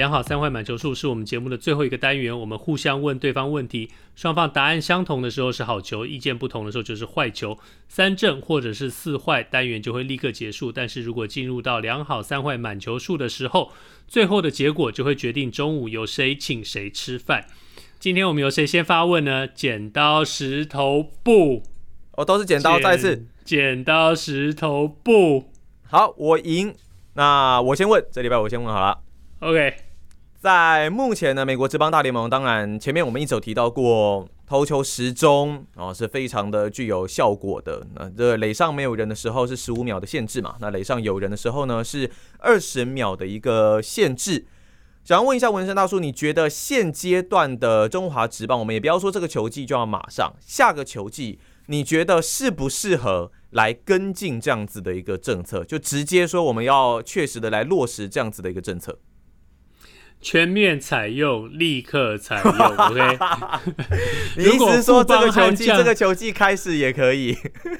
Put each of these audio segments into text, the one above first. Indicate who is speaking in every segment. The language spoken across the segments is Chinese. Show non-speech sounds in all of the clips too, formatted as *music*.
Speaker 1: 两好三坏满球数是我们节目的最后一个单元，我们互相问对方问题，双方答案相同的时候是好球，意见不同的时候就是坏球。三正或者是四坏单元就会立刻结束，但是如果进入到良好三坏满球数的时候，最后的结果就会决定中午由谁请谁吃饭。今天我们由谁先发问呢？剪刀石头布，
Speaker 2: 哦，都是剪刀，再一次
Speaker 1: 剪刀石头布。
Speaker 2: 好，我赢。那我先问，这礼拜我先问好了。
Speaker 1: OK。
Speaker 2: 在目前呢，美国职棒大联盟，当然前面我们一直有提到过，投球时钟哦是非常的具有效果的。那这垒上没有人的时候是十五秒的限制嘛？那垒上有人的时候呢是二十秒的一个限制。想要问一下纹身大叔，你觉得现阶段的中华职棒，我们也不要说这个球季就要马上，下个球季你觉得适不适合来跟进这样子的一个政策？就直接说我们要确实的来落实这样子的一个政策。
Speaker 1: 全面采用，立刻采用。OK，*laughs* *laughs*
Speaker 2: 你意思是说这个球季，这个球季开始也可以？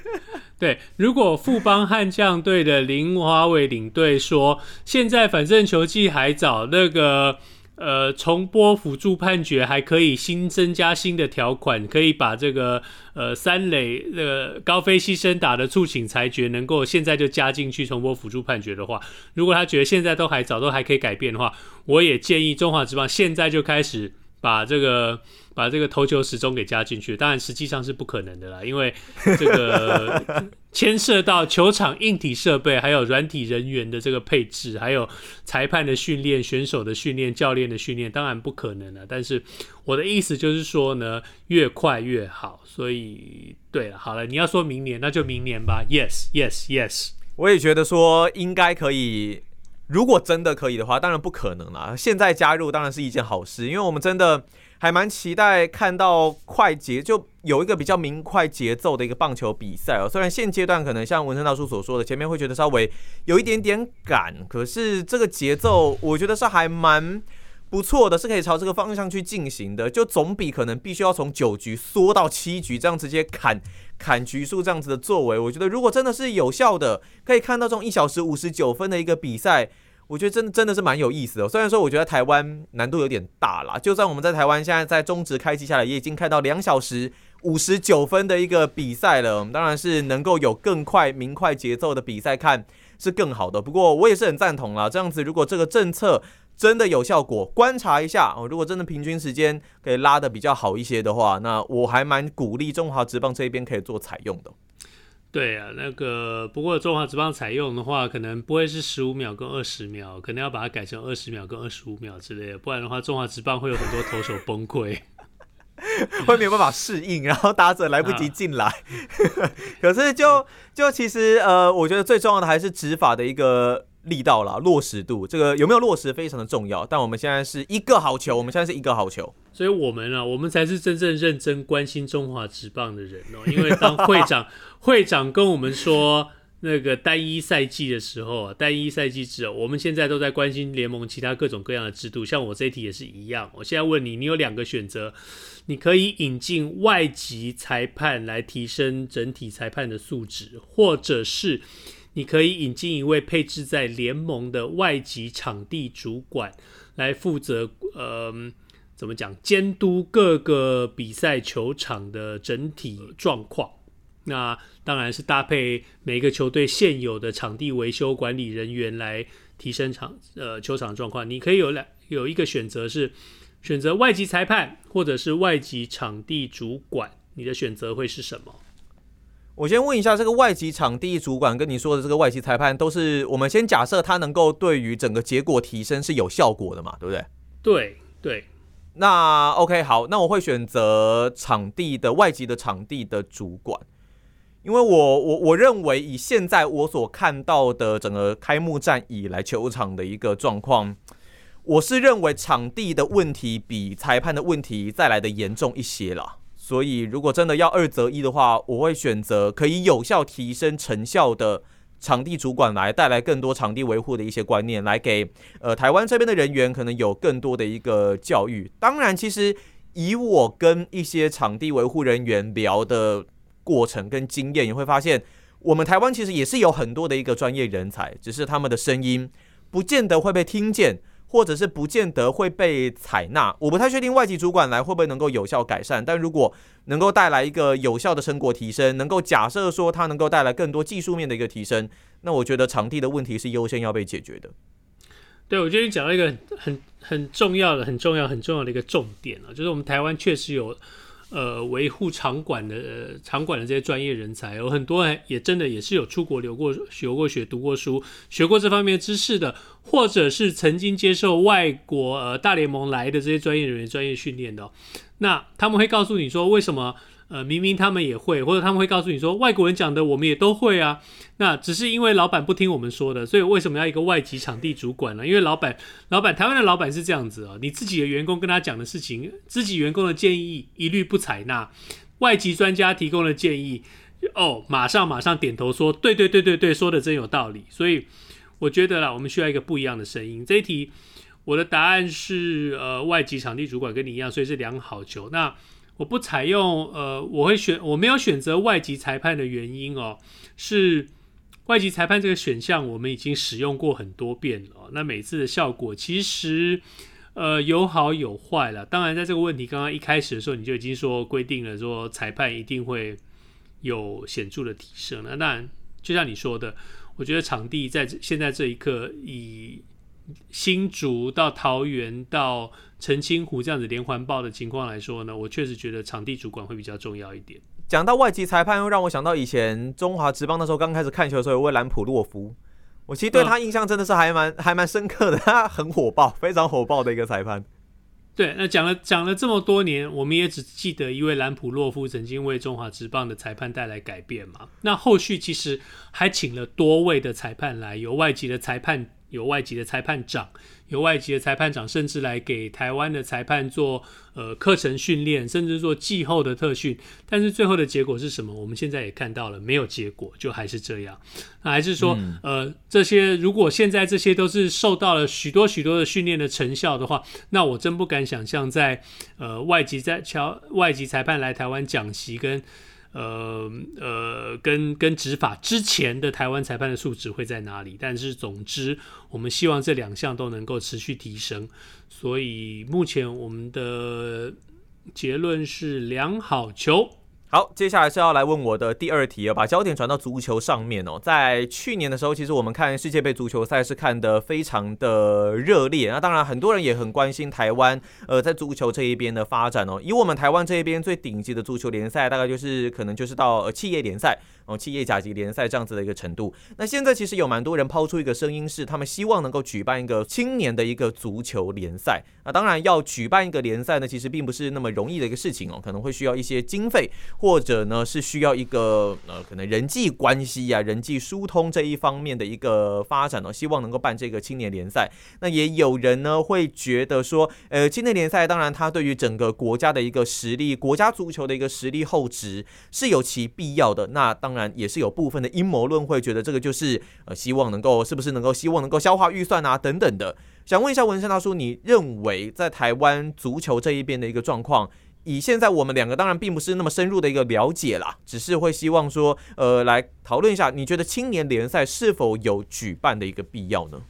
Speaker 2: *laughs*
Speaker 1: 对，如果富邦悍将队的林华伟领队说，现在反正球季还早，那个。呃，重播辅助判决还可以新增加新的条款，可以把这个呃三垒、呃、高飞牺牲打的促请裁决能够现在就加进去重播辅助判决的话，如果他觉得现在都还早，都还可以改变的话，我也建议中华职棒现在就开始把这个。把这个投球时钟给加进去，当然实际上是不可能的啦，因为这个 *laughs* 牵涉到球场硬体设备，还有软体人员的这个配置，还有裁判的训练、选手的训练、教练的训练，当然不可能了。但是我的意思就是说呢，越快越好。所以，对了，好了，你要说明年，那就明年吧。Yes，Yes，Yes，
Speaker 2: 我也觉得说应该可以。如果真的可以的话，当然不可能啦。现在加入当然是一件好事，因为我们真的。还蛮期待看到快节，就有一个比较明快节奏的一个棒球比赛哦。虽然现阶段可能像文森大叔所说的，前面会觉得稍微有一点点赶，可是这个节奏我觉得是还蛮不错的，是可以朝这个方向去进行的。就总比可能必须要从九局缩到七局这样直接砍砍局数这样子的作为，我觉得如果真的是有效的，可以看到这种一小时五十九分的一个比赛。我觉得真的真的是蛮有意思的，虽然说我觉得台湾难度有点大啦，就算我们在台湾现在在中职开季下来，也已经看到两小时五十九分的一个比赛了。我们当然是能够有更快明快节奏的比赛看是更好的。不过我也是很赞同啦，这样子如果这个政策真的有效果，观察一下哦，如果真的平均时间可以拉的比较好一些的话，那我还蛮鼓励中华职棒这一边可以做采用的。
Speaker 1: 对啊，那个不过中华职棒采用的话，可能不会是十五秒跟二十秒，可能要把它改成二十秒跟二十五秒之类的，不然的话，中华职棒会有很多投手崩溃，
Speaker 2: 会没有办法适应，然后打者来不及 *laughs* 进来。啊、*laughs* 可是就就其实呃，我觉得最重要的还是执法的一个。力道啦，落实度，这个有没有落实非常的重要。但我们现在是一个好球，我们现在是一个好球，
Speaker 1: 所以我们啊，我们才是真正认真关心中华职棒的人哦。因为当会长 *laughs* 会长跟我们说那个单一赛季的时候啊，单一赛季制，我们现在都在关心联盟其他各种各样的制度。像我这一题也是一样。我现在问你，你有两个选择，你可以引进外籍裁判来提升整体裁判的素质，或者是。你可以引进一位配置在联盟的外籍场地主管来负责，呃，怎么讲，监督各个比赛球场的整体状况。那当然是搭配每个球队现有的场地维修管理人员来提升场呃球场状况。你可以有两有一个选择是选择外籍裁判或者是外籍场地主管，你的选择会是什么？
Speaker 2: 我先问一下，这个外籍场地主管跟你说的这个外籍裁判，都是我们先假设他能够对于整个结果提升是有效果的嘛？对不对？
Speaker 1: 对对。
Speaker 2: 那 OK 好，那我会选择场地的外籍的场地的主管，因为我我我认为以现在我所看到的整个开幕战以来球场的一个状况，我是认为场地的问题比裁判的问题再来的严重一些啦。所以如果真的要二择一的话，我会选择可以有效提升成效的场地主管来带来更多场地维护的一些观念，来给呃台湾这边的人员可能有更多的一个教育。当然，其实以我跟一些场地维护人员聊的过程跟经验，也会发现我们台湾其实也是有很多的一个专业人才，只是他们的声音不见得会被听见。或者是不见得会被采纳，我不太确定外籍主管来会不会能够有效改善。但如果能够带来一个有效的成果提升，能够假设说它能够带来更多技术面的一个提升，那我觉得场地的问题是优先要被解决的。
Speaker 1: 对，我觉得你讲了一个很很重要的、很重要、很重要的一个重点啊，就是我们台湾确实有。呃，维护场馆的、呃、场馆的这些专业人才，有很多人也真的也是有出国留过、学过学、读过书、学过这方面知识的，或者是曾经接受外国呃大联盟来的这些专业人员专业训练的，那他们会告诉你说为什么？呃，明明他们也会，或者他们会告诉你说，外国人讲的我们也都会啊。那只是因为老板不听我们说的，所以为什么要一个外籍场地主管呢？因为老板，老板，台湾的老板是这样子啊，你自己的员工跟他讲的事情，自己员工的建议一律不采纳，外籍专家提供的建议，哦，马上马上点头说，对对对对对，说的真有道理。所以我觉得啦，我们需要一个不一样的声音。这一题我的答案是，呃，外籍场地主管跟你一样，所以是两个好球。那。我不采用，呃，我会选，我没有选择外籍裁判的原因哦，是外籍裁判这个选项我们已经使用过很多遍了，那每次的效果其实，呃，有好有坏了。当然，在这个问题刚刚一开始的时候，你就已经说规定了，说裁判一定会有显著的提升了。那，就像你说的，我觉得场地在现在这一刻，以新竹到桃园到。澄清湖这样子连环爆的情况来说呢，我确实觉得场地主管会比较重要一点。
Speaker 2: 讲到外籍裁判，又让我想到以前中华职棒的时候，刚开始看球的时候，有位兰普洛夫，我其实对他印象真的是还蛮、嗯、*laughs* 还蛮深刻的，他很火爆，非常火爆的一个裁判。
Speaker 1: 对，那讲了讲了这么多年，我们也只记得一位兰普洛夫曾经为中华职棒的裁判带来改变嘛。那后续其实还请了多位的裁判来，有外籍的裁判，有外籍的裁判长。有外籍的裁判长，甚至来给台湾的裁判做呃课程训练，甚至做季后的特训。但是最后的结果是什么？我们现在也看到了，没有结果，就还是这样。那还是说，嗯、呃，这些如果现在这些都是受到了许多许多的训练的成效的话，那我真不敢想象在呃外籍在侨外籍裁判来台湾讲习跟。呃呃，跟跟执法之前的台湾裁判的素质会在哪里？但是总之，我们希望这两项都能够持续提升。所以目前我们的结论是良好球。
Speaker 2: 好，接下来是要来问我的第二题，把焦点转到足球上面哦。在去年的时候，其实我们看世界杯足球赛是看得非常的热烈。那当然，很多人也很关心台湾呃在足球这一边的发展哦。以我们台湾这一边最顶级的足球联赛，大概就是可能就是到呃企业联赛哦，企业甲级联赛这样子的一个程度。那现在其实有蛮多人抛出一个声音，是他们希望能够举办一个青年的一个足球联赛。那当然，要举办一个联赛呢，其实并不是那么容易的一个事情哦，可能会需要一些经费。或者呢，是需要一个呃，可能人际关系呀、啊、人际疏通这一方面的一个发展呢，希望能够办这个青年联赛。那也有人呢会觉得说，呃，青年联赛当然它对于整个国家的一个实力、国家足球的一个实力厚植是有其必要的。那当然也是有部分的阴谋论会觉得这个就是呃，希望能够是不是能够希望能够消化预算啊等等的。想问一下文山大叔，你认为在台湾足球这一边的一个状况？以现在我们两个当然并不是那么深入的一个了解啦，只是会希望说，呃，来讨论一下，你觉得青年联赛是否有举办的一个必要呢？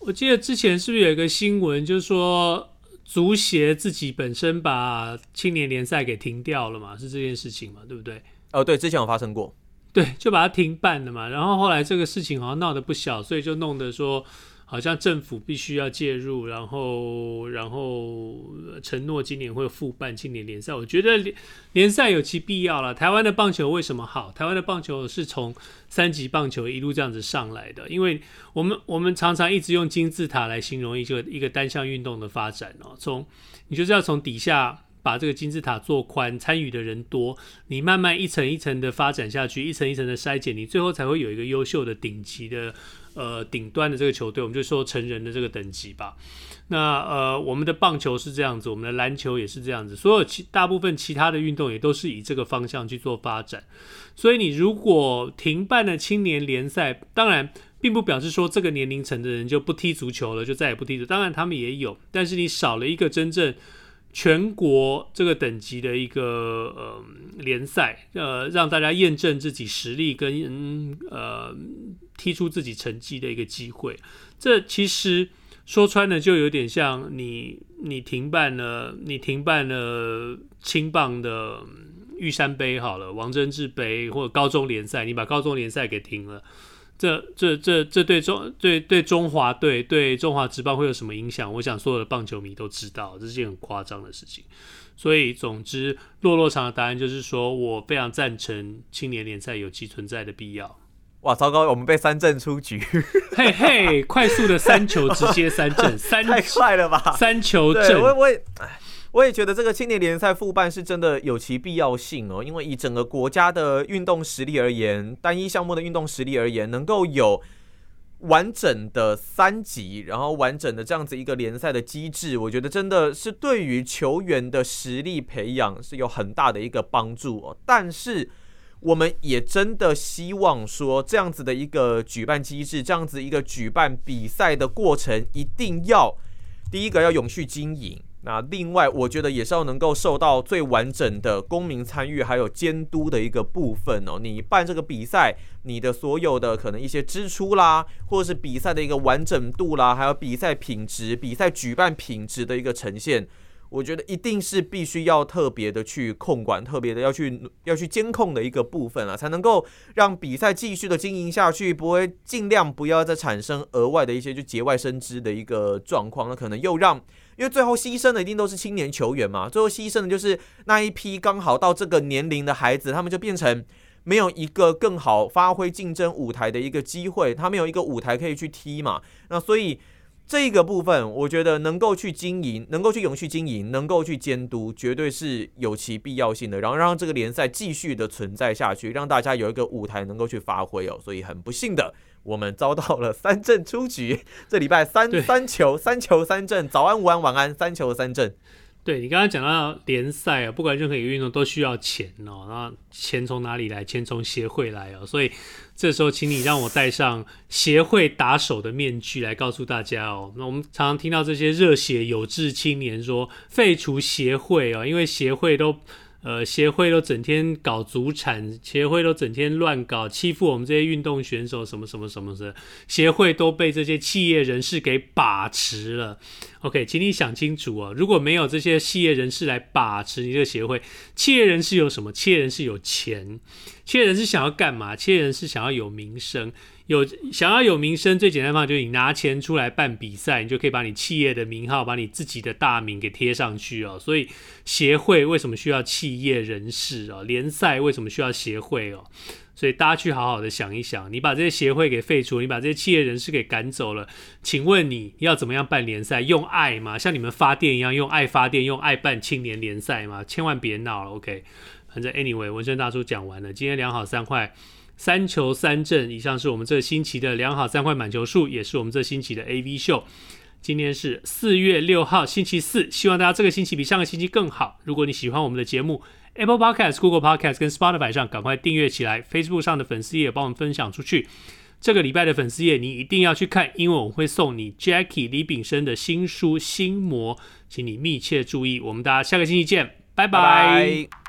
Speaker 1: 我记得之前是不是有一个新闻，就是说足协自己本身把青年联赛给停掉了嘛？是这件事情嘛？对不对？
Speaker 2: 哦，对，之前有发生过，
Speaker 1: 对，就把它停办了嘛。然后后来这个事情好像闹得不小，所以就弄得说。好像政府必须要介入，然后然后承诺今年会复办青年联赛。我觉得联联赛有其必要了。台湾的棒球为什么好？台湾的棒球是从三级棒球一路这样子上来的，因为我们我们常常一直用金字塔来形容一个一个单项运动的发展哦。从你就是要从底下。把这个金字塔做宽，参与的人多，你慢慢一层一层的发展下去，一层一层的筛减，你最后才会有一个优秀的顶级的呃顶端的这个球队，我们就说成人的这个等级吧。那呃，我们的棒球是这样子，我们的篮球也是这样子，所有其大部分其他的运动也都是以这个方向去做发展。所以你如果停办了青年联赛，当然。并不表示说这个年龄层的人就不踢足球了，就再也不踢足。当然他们也有，但是你少了一个真正全国这个等级的一个呃联赛，呃，让大家验证自己实力跟嗯呃踢出自己成绩的一个机会。这其实说穿了就有点像你你停办了你停办了青棒的玉山杯好了，王贞治杯或者高中联赛，你把高中联赛给停了。这这这这对中对对中华队对中华职棒会有什么影响？我想所有的棒球迷都知道，这是件很夸张的事情。所以，总之，落落场的答案就是说，我非常赞成青年联赛有其存在的必要。
Speaker 2: 哇，糟糕，我们被三振出局！
Speaker 1: 嘿嘿，快速的三球直接三振，*laughs* 三
Speaker 2: 太快了吧？
Speaker 1: 三球振，
Speaker 2: 我我也。*laughs* 我也觉得这个青年联赛复办是真的有其必要性哦，因为以整个国家的运动实力而言，单一项目的运动实力而言，能够有完整的三级，然后完整的这样子一个联赛的机制，我觉得真的是对于球员的实力培养是有很大的一个帮助哦。但是我们也真的希望说，这样子的一个举办机制，这样子一个举办比赛的过程，一定要第一个要永续经营。那另外，我觉得也是要能够受到最完整的公民参与还有监督的一个部分哦。你办这个比赛，你的所有的可能一些支出啦，或者是比赛的一个完整度啦，还有比赛品质、比赛举办品质的一个呈现，我觉得一定是必须要特别的去控管，特别的要去要去监控的一个部分啊，才能够让比赛继续的经营下去，不会尽量不要再产生额外的一些就节外生枝的一个状况，那可能又让。因为最后牺牲的一定都是青年球员嘛，最后牺牲的就是那一批刚好到这个年龄的孩子，他们就变成没有一个更好发挥竞争舞台的一个机会，他没有一个舞台可以去踢嘛。那所以这个部分，我觉得能够去经营，能够去永续经营，能够去监督，绝对是有其必要性的。然后让这个联赛继续的存在下去，让大家有一个舞台能够去发挥哦。所以很不幸的。我们遭到了三振出局，*laughs* 这礼拜三三球三球三振，早安午安晚安，三球三振。
Speaker 1: 对，你刚刚讲到联赛啊，不管任何一个运动都需要钱哦，那钱从哪里来？钱从协会来哦，所以这时候请你让我戴上协会打手的面具来告诉大家哦。那我们常常听到这些热血有志青年说废除协会哦，因为协会都。呃，协会都整天搞祖产，协会都整天乱搞，欺负我们这些运动选手，什么什么什么的，协会都被这些企业人士给把持了。OK，请你想清楚啊，如果没有这些企业人士来把持你这个协会，企业人士有什么？企业人士有钱，企业人士想要干嘛？企业人士想要有名声。有想要有名声，最简单的方法就是你拿钱出来办比赛，你就可以把你企业的名号、把你自己的大名给贴上去哦。所以协会为什么需要企业人士哦？联赛为什么需要协会哦？所以大家去好好的想一想，你把这些协会给废除，你把这些企业人士给赶走了，请问你要怎么样办联赛？用爱吗？像你们发电一样用爱发电，用爱办青年联赛吗？千万别闹了，OK？反正 anyway，文生大叔讲完了，今天两好三坏。三球三阵，以上是我们这星期的两好三坏满球数，也是我们这星期的 AV 秀。今天是四月六号，星期四，希望大家这个星期比上个星期更好。如果你喜欢我们的节目，Apple Podcast、Google Podcast 跟 Spotify 上赶快订阅起来，Facebook 上的粉丝页帮我们分享出去。这个礼拜的粉丝页你一定要去看，因为我们会送你 Jackie 李炳生的新书《心魔》，请你密切注意。我们大家下个星期见，拜拜。